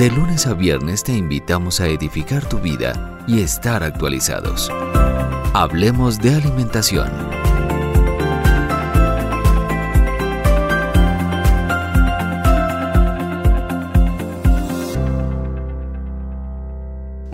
De lunes a viernes te invitamos a edificar tu vida y estar actualizados. Hablemos de alimentación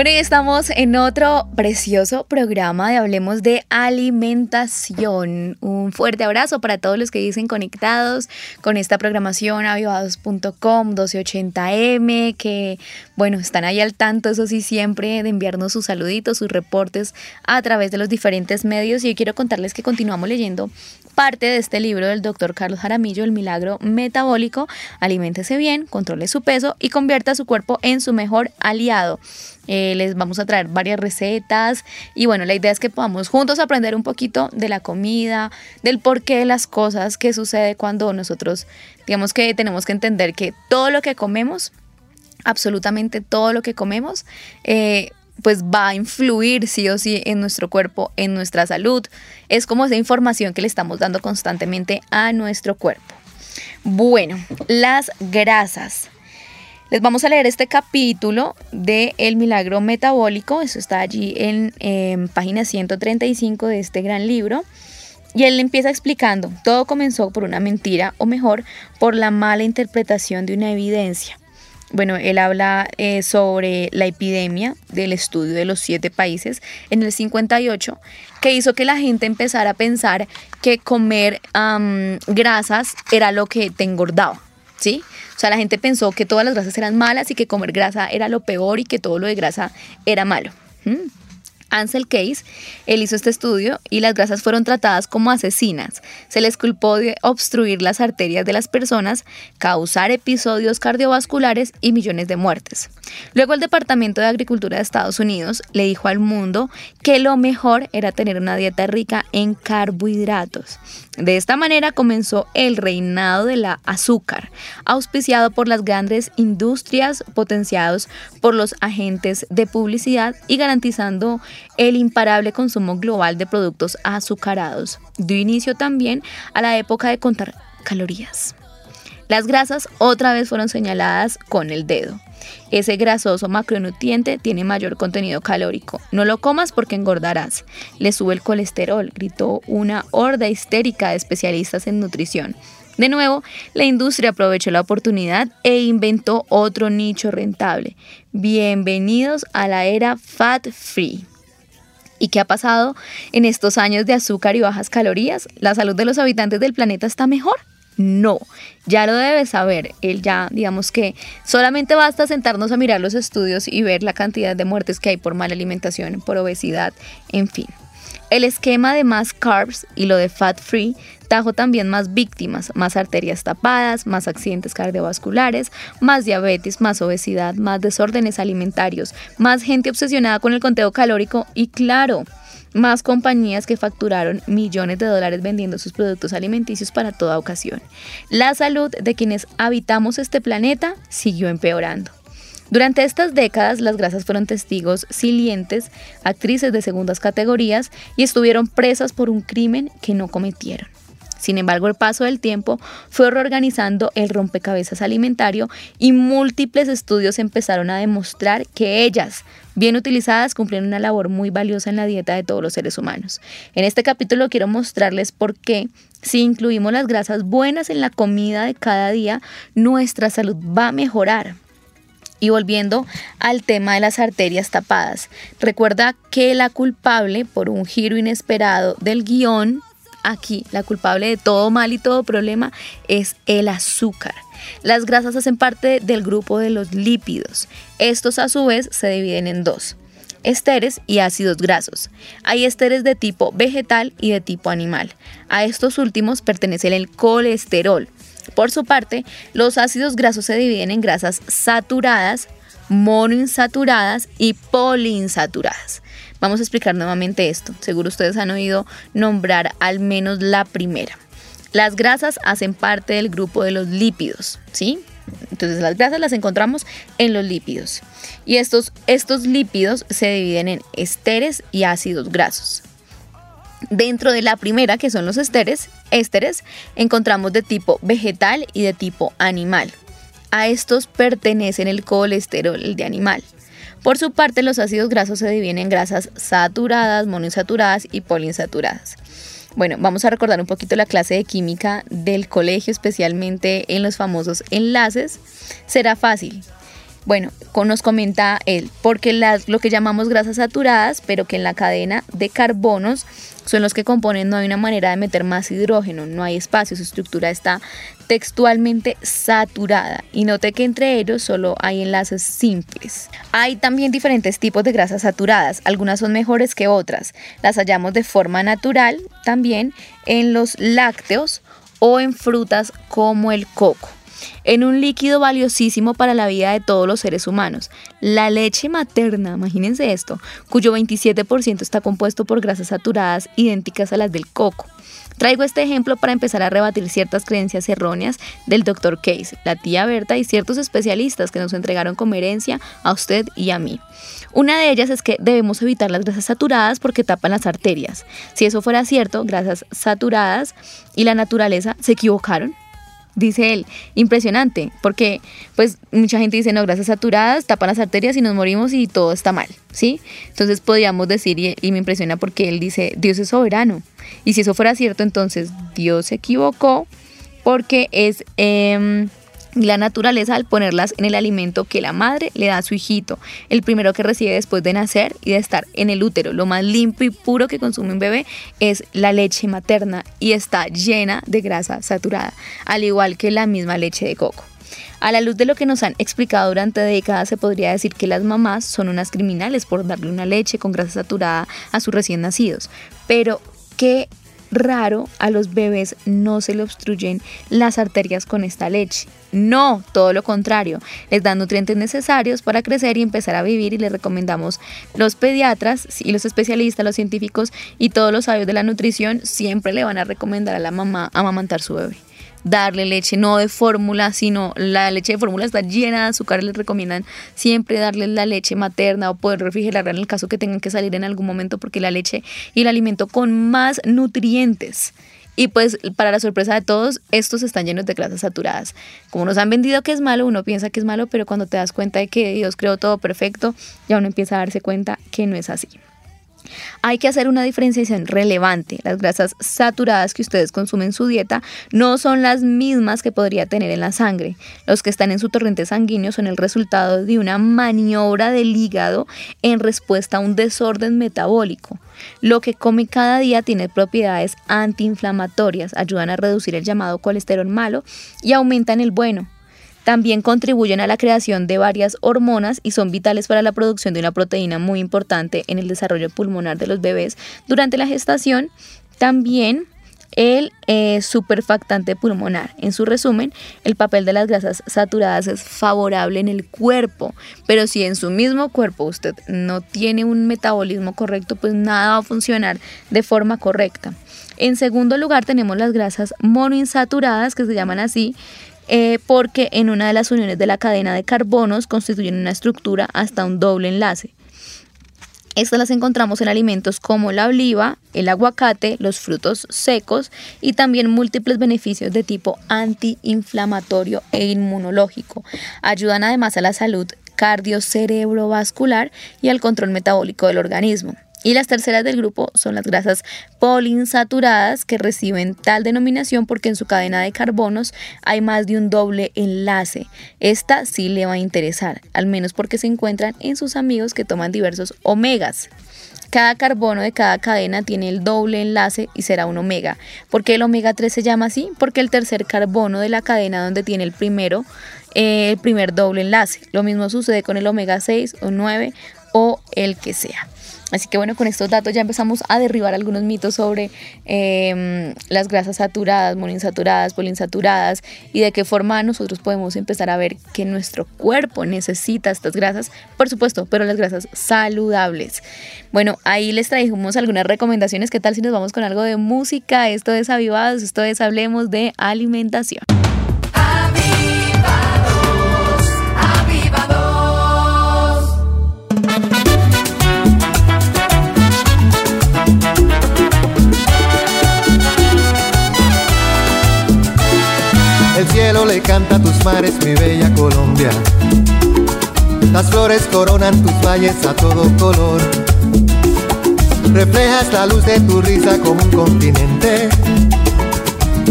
Bueno, y estamos en otro precioso programa de Hablemos de Alimentación. Un fuerte abrazo para todos los que dicen conectados con esta programación avivados.com 1280M, que bueno, están ahí al tanto, eso sí, siempre de enviarnos sus saluditos, sus reportes a través de los diferentes medios. Y yo quiero contarles que continuamos leyendo parte de este libro del doctor Carlos Jaramillo, El Milagro Metabólico. Aliméntese bien, controle su peso y convierta su cuerpo en su mejor aliado. Eh, les vamos a traer varias recetas y bueno, la idea es que podamos juntos aprender un poquito de la comida, del porqué de las cosas, que sucede cuando nosotros, digamos que tenemos que entender que todo lo que comemos, absolutamente todo lo que comemos, eh, pues va a influir sí o sí en nuestro cuerpo, en nuestra salud. Es como esa información que le estamos dando constantemente a nuestro cuerpo. Bueno, las grasas. Les vamos a leer este capítulo de El Milagro Metabólico, eso está allí en, página 135 de este gran libro. Y él empieza explicando, todo comenzó por una mentira, o mejor, por la mala interpretación de una evidencia. Bueno, él habla eh, sobre la epidemia del estudio de los siete países en el 58, que hizo que la gente empezara a pensar que comer grasas era lo que te engordaba, ¿sí? O sea, la gente pensó que todas las grasas eran malas y que comer grasa era lo peor y que todo lo de grasa era malo. Ansel Case, él hizo este estudio y las grasas fueron tratadas como asesinas. Se les culpó de obstruir las arterias de las personas, causar episodios cardiovasculares y millones de muertes. Luego el Departamento de Agricultura de Estados Unidos le dijo al mundo que lo mejor era tener una dieta rica en carbohidratos. De esta manera comenzó el reinado de la azúcar, auspiciado por las grandes industrias, potenciados por los agentes de publicidad y garantizando el imparable consumo global de productos azucarados. Dio inicio también a la época de contar calorías. Las grasas otra vez fueron señaladas con el dedo. Ese grasoso macronutriente tiene mayor contenido calórico. No lo comas porque engordarás. Le sube el colesterol, gritó una horda histérica de especialistas en nutrición. De nuevo, la industria aprovechó la oportunidad e inventó otro nicho rentable. Bienvenidos a la era fat free. ¿Y qué ha pasado en estos años de azúcar y bajas calorías? ¿La salud de los habitantes del planeta está mejor? No, ya lo debes saber. Él ya, digamos que solamente basta sentarnos a mirar los estudios y ver la cantidad de muertes que hay por mala alimentación, por obesidad, en fin. El esquema de más carbs y lo de fat free trajo también más víctimas, más arterias tapadas, más accidentes cardiovasculares, más diabetes, más obesidad, más desórdenes alimentarios, más gente obsesionada con el conteo calórico y claro, más compañías que facturaron millones de dólares vendiendo sus productos alimenticios para toda ocasión. La salud de quienes habitamos este planeta siguió empeorando. Durante estas décadas, las grasas fueron testigos silientes, actrices de segundas categorías y estuvieron presas por un crimen que no cometieron. Sin embargo, el paso del tiempo fue reorganizando el rompecabezas alimentario y múltiples estudios empezaron a demostrar que ellas, bien utilizadas, cumplían una labor muy valiosa en la dieta de todos los seres humanos. En este capítulo quiero mostrarles por qué, si incluimos las grasas buenas en la comida de cada día, nuestra salud va a mejorar. Y volviendo al tema de las arterias tapadas, recuerda que la culpable por un giro inesperado del guion aquí la culpable de todo mal y todo problema es el azúcar. Las grasas hacen parte del grupo de los lípidos. Estos a su vez se dividen en dos, esteres y ácidos grasos. Hay esteres de tipo vegetal y de tipo animal. A estos últimos pertenece el colesterol. Por su parte, los ácidos grasos se dividen en grasas saturadas, monoinsaturadas y poliinsaturadas. Vamos a explicar nuevamente esto. Seguro ustedes han oído nombrar al menos la primera. Las grasas hacen parte del grupo de los lípidos, ¿sí? Entonces las grasas las encontramos en los lípidos. Y estos, estos lípidos se dividen en esteres y ácidos grasos. Dentro de la primera, que son los esteres, ésteres, encontramos de tipo vegetal y de tipo animal. A estos pertenecen el colesterol de animal. Por su parte, los ácidos grasos se dividen en grasas saturadas, monoinsaturadas y poliinsaturadas. Bueno, vamos a recordar un poquito la clase de química del colegio, especialmente en los famosos enlaces. Será fácil. Bueno, nos comenta él, porque las, lo que llamamos grasas saturadas, pero que en la cadena de carbonos son los que componen, no hay una manera de meter más hidrógeno, no hay espacio, su estructura está textualmente saturada. Y note que entre ellos solo hay enlaces simples. Hay también diferentes tipos de grasas saturadas, algunas son mejores que otras. Las hallamos de forma natural también en los lácteos o en frutas como el coco en un líquido valiosísimo para la vida de todos los seres humanos, la leche materna, imagínense esto, cuyo 27% está compuesto por grasas saturadas idénticas a las del coco. Traigo este ejemplo para empezar a rebatir ciertas creencias erróneas del Dr. Case, la tía Berta y ciertos especialistas que nos entregaron como herencia a usted y a mí. Una de ellas es que debemos evitar las grasas saturadas porque tapan las arterias. Si eso fuera cierto, grasas saturadas y la naturaleza se equivocaron dice él, impresionante, porque pues mucha gente dice, no, grasas saturadas tapan las arterias y nos morimos y todo está mal, ¿sí? Entonces podríamos decir, y, me impresiona porque él dice, Dios es soberano, y si eso fuera cierto, entonces Dios se equivocó porque es... La naturaleza al ponerlas en el alimento que la madre le da a su hijito, el primero que recibe después de nacer y de estar en el útero. Lo más limpio y puro que consume un bebé es la leche materna y está llena de grasa saturada, al igual que la misma leche de coco. A la luz de lo que nos han explicado durante décadas, se podría decir que las mamás son unas criminales por darle una leche con grasa saturada a sus recién nacidos. Pero, ¿qué raro a los bebés no se le obstruyen las arterias con esta leche. No, todo lo contrario, les dan nutrientes necesarios para crecer y empezar a vivir y les recomendamos los pediatras y los especialistas, los científicos y todos los sabios de la nutrición siempre le van a recomendar a la mamá amamantar su bebé darle leche, no de fórmula, sino la leche de fórmula está llena de azúcar, les recomiendan siempre darle la leche materna o poder refrigerarla en el caso que tengan que salir en algún momento porque la leche y el alimento con más nutrientes. Y pues para la sorpresa de todos, estos están llenos de grasas saturadas. Como nos han vendido que es malo, uno piensa que es malo, pero cuando te das cuenta de que Dios creó todo perfecto, ya uno empieza a darse cuenta que no es así. Hay que hacer una diferenciación relevante. Las grasas saturadas que ustedes consumen en su dieta no son las mismas que podría tener en la sangre. Los que están en su torrente sanguíneo son el resultado de una maniobra del hígado en respuesta a un desorden metabólico. Lo que come cada día tiene propiedades antiinflamatorias, ayudan a reducir el llamado colesterol malo y aumentan el bueno. También contribuyen a la creación de varias hormonas y son vitales para la producción de una proteína muy importante en el desarrollo pulmonar de los bebés durante la gestación. También el eh, superfactante pulmonar. En su resumen, el papel de las grasas saturadas es favorable en el cuerpo, pero si en su mismo cuerpo usted no tiene un metabolismo correcto, pues nada va a funcionar de forma correcta. En segundo lugar tenemos las grasas monoinsaturadas, que se llaman así, eh, porque en una de las uniones de la cadena de carbonos constituyen una estructura hasta un doble enlace. Estas las encontramos en alimentos como la oliva, el aguacate, los frutos secos y también múltiples beneficios de tipo antiinflamatorio e inmunológico. Ayudan además a la salud cardio-cerebrovascular y al control metabólico del organismo. Y las terceras del grupo son las grasas poliinsaturadas que reciben tal denominación porque en su cadena de carbonos hay más de un doble enlace. Esta sí le va a interesar, al menos porque se encuentran en sus amigos que toman diversos omegas. Cada carbono de cada cadena tiene el doble enlace y será un omega. ¿Por qué el omega 3 se llama así? Porque el tercer carbono de la cadena donde tiene el primero, eh, el primer doble enlace. Lo mismo sucede con el omega 6 o 9 o el que sea. Así que bueno, con estos datos ya empezamos a derribar algunos mitos sobre em, las grasas saturadas, monoinsaturadas, poliinsaturadas y de qué forma nosotros podemos empezar a ver que nuestro cuerpo necesita estas grasas, por supuesto, pero las grasas saludables. Bueno, ahí les trajimos algunas recomendaciones. ¿Qué tal si nos vamos con algo de música? Esto es Avivados, esto es Hablemos de Alimentación. Canta tus mares, mi bella Colombia. Las flores coronan tus valles a todo color. Reflejas la luz de tu risa como un continente.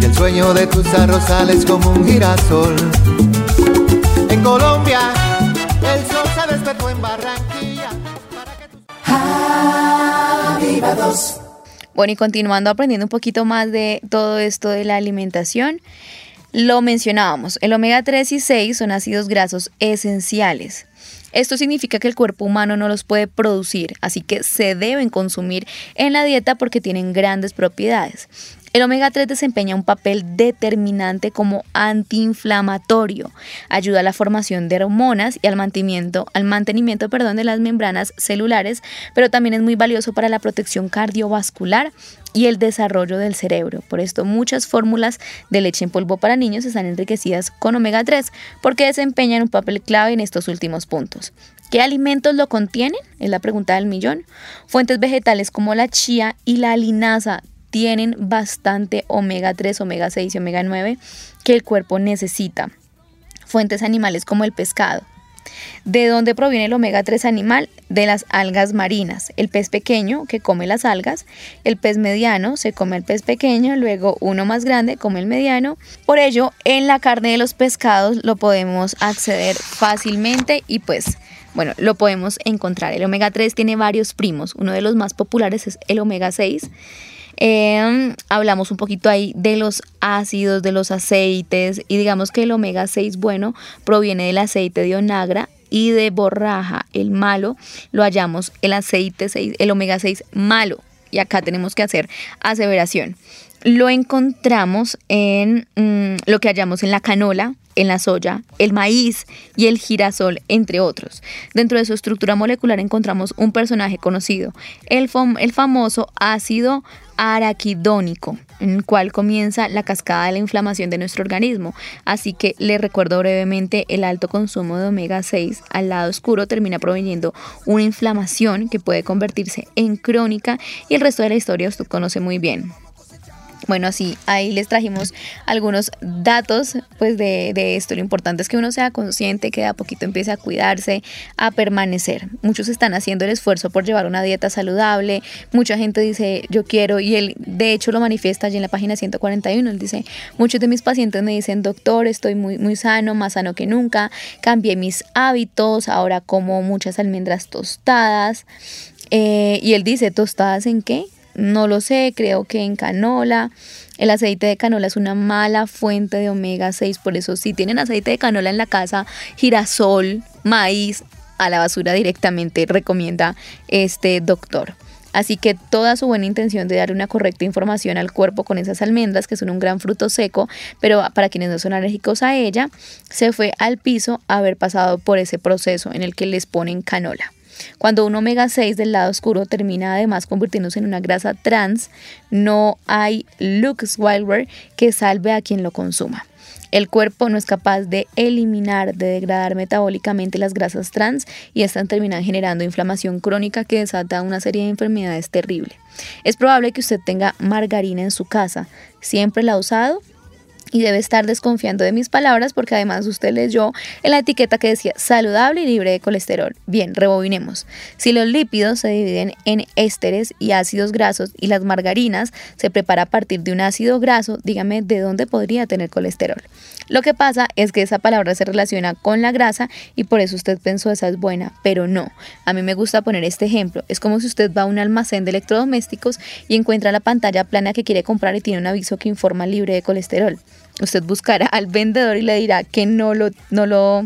Y el sueño de tus arrozales como un girasol. En Colombia, el sol se despertó en Barranquilla. Para que. Bueno, y continuando aprendiendo un poquito más de todo esto de la alimentación, lo mencionábamos, el omega 3 y 6 son ácidos grasos esenciales. Esto significa que el cuerpo humano no los puede producir, así que se deben consumir en la dieta porque tienen grandes propiedades. El omega 3 desempeña un papel determinante como antiinflamatorio, ayuda a la formación de hormonas y al mantenimiento, al mantenimiento perdón, de las membranas celulares, pero también es muy valioso para la protección cardiovascular y el desarrollo del cerebro. Por esto muchas fórmulas de leche en polvo para niños están enriquecidas con omega 3 porque desempeñan un papel clave en estos últimos puntos. ¿Qué alimentos lo contienen? Es la pregunta del millón. Fuentes vegetales como la chía y la linaza tienen bastante omega 3, omega 6 y omega 9 que el cuerpo necesita. Fuentes animales como el pescado. ¿De dónde proviene el omega 3 animal? De las algas marinas. El pez pequeño que come las algas, el pez mediano se come el pez pequeño, luego uno más grande come el mediano. Por ello, en la carne de los pescados lo podemos acceder fácilmente y pues bueno, lo podemos encontrar. El omega 3 tiene varios primos. Uno de los más populares es el omega 6 Em, hablamos un poquito ahí de los ácidos, de los aceites y digamos que el omega 6 bueno proviene del aceite de onagra y de borraja, el malo, lo hallamos el aceite 6, el omega 6 malo. Y acá tenemos que hacer aseveración. Lo encontramos en mm, lo que hallamos en la canola, en la soya, el maíz y el girasol, entre otros. Dentro de su estructura molecular encontramos un personaje conocido, el, famoso ácido araquidónico, en el cual comienza la cascada de la inflamación de nuestro organismo. Así que le recuerdo brevemente, el alto consumo de omega 6 al lado oscuro termina proveniendo una inflamación que puede convertirse en crónica y el resto de la historia usted conoce muy bien. Bueno, así ahí les trajimos algunos datos pues de, de, esto. Lo importante es que uno sea consciente, que de a poquito empiece a cuidarse, a permanecer. Muchos están haciendo el esfuerzo por llevar una dieta saludable. Mucha gente dice, yo quiero, y él de hecho lo manifiesta allí en la página 141. Él dice, muchos de mis pacientes me dicen, doctor, estoy muy, muy sano, más sano que nunca, cambié mis hábitos, ahora como muchas almendras tostadas. Eh, y él dice, ¿tostadas en qué? No lo sé, creo que en canola. El aceite de canola es una mala fuente de omega 6, por eso si tienen aceite de canola en la casa, girasol, maíz, a la basura directamente recomienda este doctor. Así que toda su buena intención de dar una correcta información al cuerpo con esas almendras, que son un gran fruto seco, pero para quienes no son alérgicos a ella, se fue al piso haber pasado por ese proceso en el que les ponen canola. Cuando un omega 6 del lado oscuro termina además convirtiéndose en una grasa trans, no hay Lux Wildware que salve a quien lo consuma. El cuerpo no es capaz de eliminar, de degradar metabólicamente las grasas trans y estas terminan generando inflamación crónica que desata una serie de enfermedades terribles. Es probable que usted tenga margarina en su casa. ¿Siempre la ha usado? Y debe estar desconfiando de mis palabras porque además usted leyó en la etiqueta que decía saludable y libre de colesterol. Bien, rebobinemos. Si los lípidos se dividen en ésteres y ácidos grasos y las margarinas se prepara a partir de un ácido graso, dígame de dónde podría tener colesterol. Lo que pasa es que esa palabra se relaciona con la grasa y por eso usted pensó esa es buena, pero no. A mí me gusta poner este ejemplo. Es como si usted va a un almacén de electrodomésticos y encuentra la pantalla plana que quiere comprar y tiene un aviso que informa libre de colesterol usted buscará al vendedor y le dirá que no lo, no lo,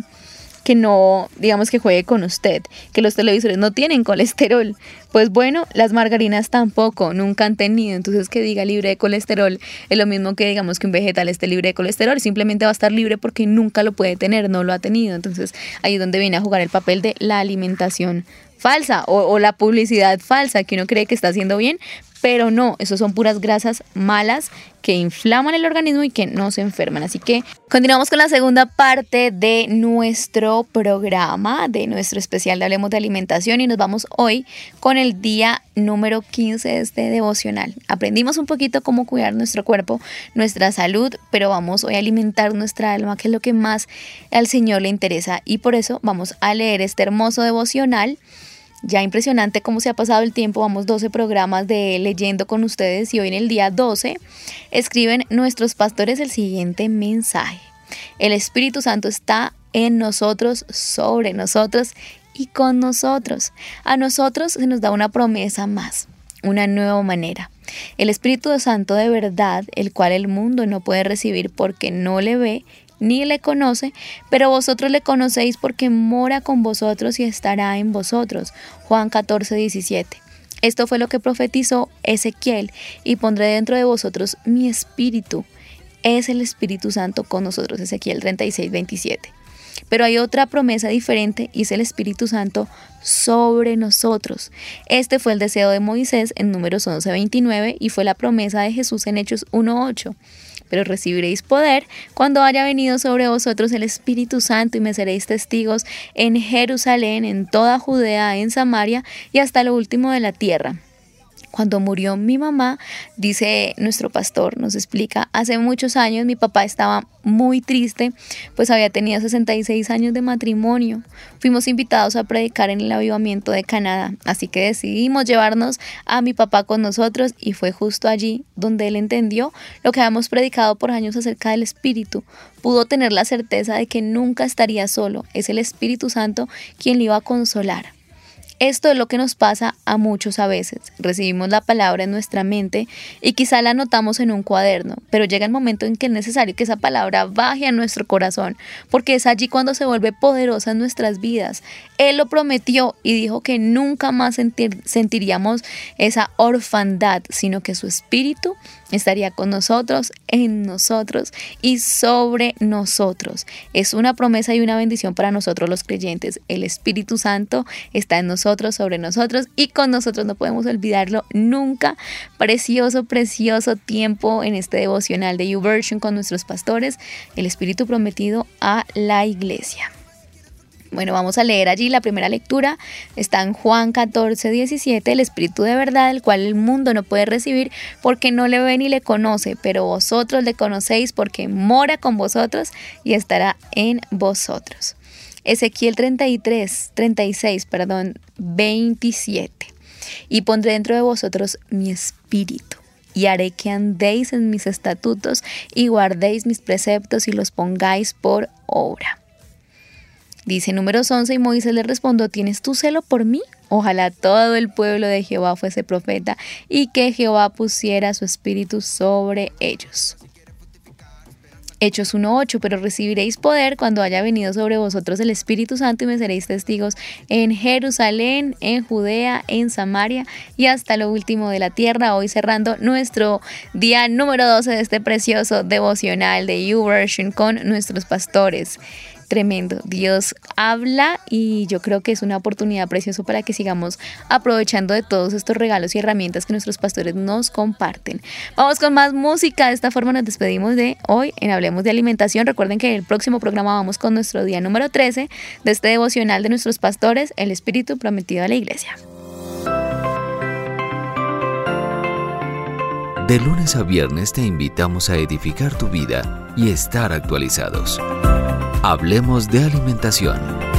que no, digamos que juegue con usted, que los televisores no tienen colesterol. Pues bueno, las margarinas tampoco, nunca han tenido. Entonces que diga libre de colesterol es lo mismo que digamos que un vegetal esté libre de colesterol, simplemente va a estar libre porque nunca lo puede tener, no lo ha tenido. Entonces ahí es donde viene a jugar el papel de la alimentación falsa o, la publicidad falsa que uno cree que está haciendo bien, pero no, eso son puras grasas malas que inflaman el organismo y que no se enferman. Así que continuamos con la segunda parte de nuestro programa, de nuestro especial de Hablemos de Alimentación y nos vamos hoy con el día número 15 de este devocional. Aprendimos un poquito cómo cuidar nuestro cuerpo, nuestra salud, pero vamos hoy a alimentar nuestra alma, que es lo que más al Señor le interesa y por eso vamos a leer este hermoso devocional ya impresionante cómo se ha pasado el tiempo, vamos 12 programas de leyendo con ustedes y hoy en el día 12 escriben nuestros pastores el siguiente mensaje. El Espíritu Santo está en nosotros, sobre nosotros y con nosotros. A nosotros se nos da una promesa más, una nueva manera. El Espíritu Santo de verdad, el cual el mundo no puede recibir porque no le ve ni le conoce, pero vosotros le conocéis porque mora con vosotros y estará en vosotros. Juan 14, 17. Esto fue lo que profetizó Ezequiel, y pondré dentro de vosotros mi espíritu. Es el Espíritu Santo con nosotros, Ezequiel 36, 27. Pero hay otra promesa diferente y es el Espíritu Santo sobre nosotros. Este fue el deseo de Moisés en números 11, 29 y fue la promesa de Jesús en Hechos 1, 8 pero recibiréis poder cuando haya venido sobre vosotros el Espíritu Santo y me seréis testigos en Jerusalén, en toda Judea, en Samaria y hasta lo último de la tierra. Cuando murió mi mamá, dice nuestro pastor, nos explica, hace muchos años mi papá estaba muy triste, pues había tenido 66 años de matrimonio. Fuimos invitados a predicar en el avivamiento de Canadá, así que decidimos llevarnos a mi papá con nosotros y fue justo allí donde él entendió lo que habíamos predicado por años acerca del Espíritu. Pudo tener la certeza de que nunca estaría solo, es el Espíritu Santo quien le iba a consolar. Esto es lo que nos pasa a muchos a veces. Recibimos la palabra en nuestra mente y quizá la anotamos en un cuaderno, pero llega el momento en que es necesario que esa palabra baje a nuestro corazón, porque es allí cuando se vuelve poderosa en nuestras vidas. Él lo prometió y dijo que nunca más sentiríamos esa orfandad, sino que su espíritu estaría con nosotros, en nosotros y sobre nosotros. Es una promesa y una bendición para nosotros los creyentes. El Espíritu Santo está en nosotros, sobre nosotros y con nosotros. No podemos olvidarlo nunca. Precioso, precioso tiempo en este devocional de YouVersion con nuestros pastores. El Espíritu prometido a la iglesia. Bueno, vamos a leer allí la primera lectura. Está en Juan 14, 17, el Espíritu de verdad, el cual el mundo no puede recibir porque no le ve ni le conoce, pero vosotros le conocéis porque mora con vosotros y estará en vosotros. Ezequiel 33, 36, perdón, 27. Y pondré dentro de vosotros mi espíritu y haré que andéis en mis estatutos y guardéis mis preceptos y los pongáis por obra. Dice números 11 y Moisés le respondió, ¿tienes tu celo por mí? Ojalá todo el pueblo de Jehová fuese profeta y que Jehová pusiera su espíritu sobre ellos. Hechos 1.8, pero recibiréis poder cuando haya venido sobre vosotros el Espíritu Santo y me seréis testigos en Jerusalén, en Judea, en Samaria y hasta lo último de la tierra. Hoy cerrando nuestro día número 12 de este precioso devocional de YouVersion con nuestros pastores tremendo. Dios habla y yo creo que es una oportunidad preciosa para que sigamos aprovechando de todos estos regalos y herramientas que nuestros pastores nos comparten. Vamos con más música. De esta forma nos despedimos de hoy en Hablemos de Alimentación. Recuerden que el próximo programa vamos con nuestro día número 13 de este devocional de nuestros pastores, el Espíritu Prometido a la Iglesia. De lunes a viernes te invitamos a edificar tu vida y estar actualizados. Hablemos de alimentación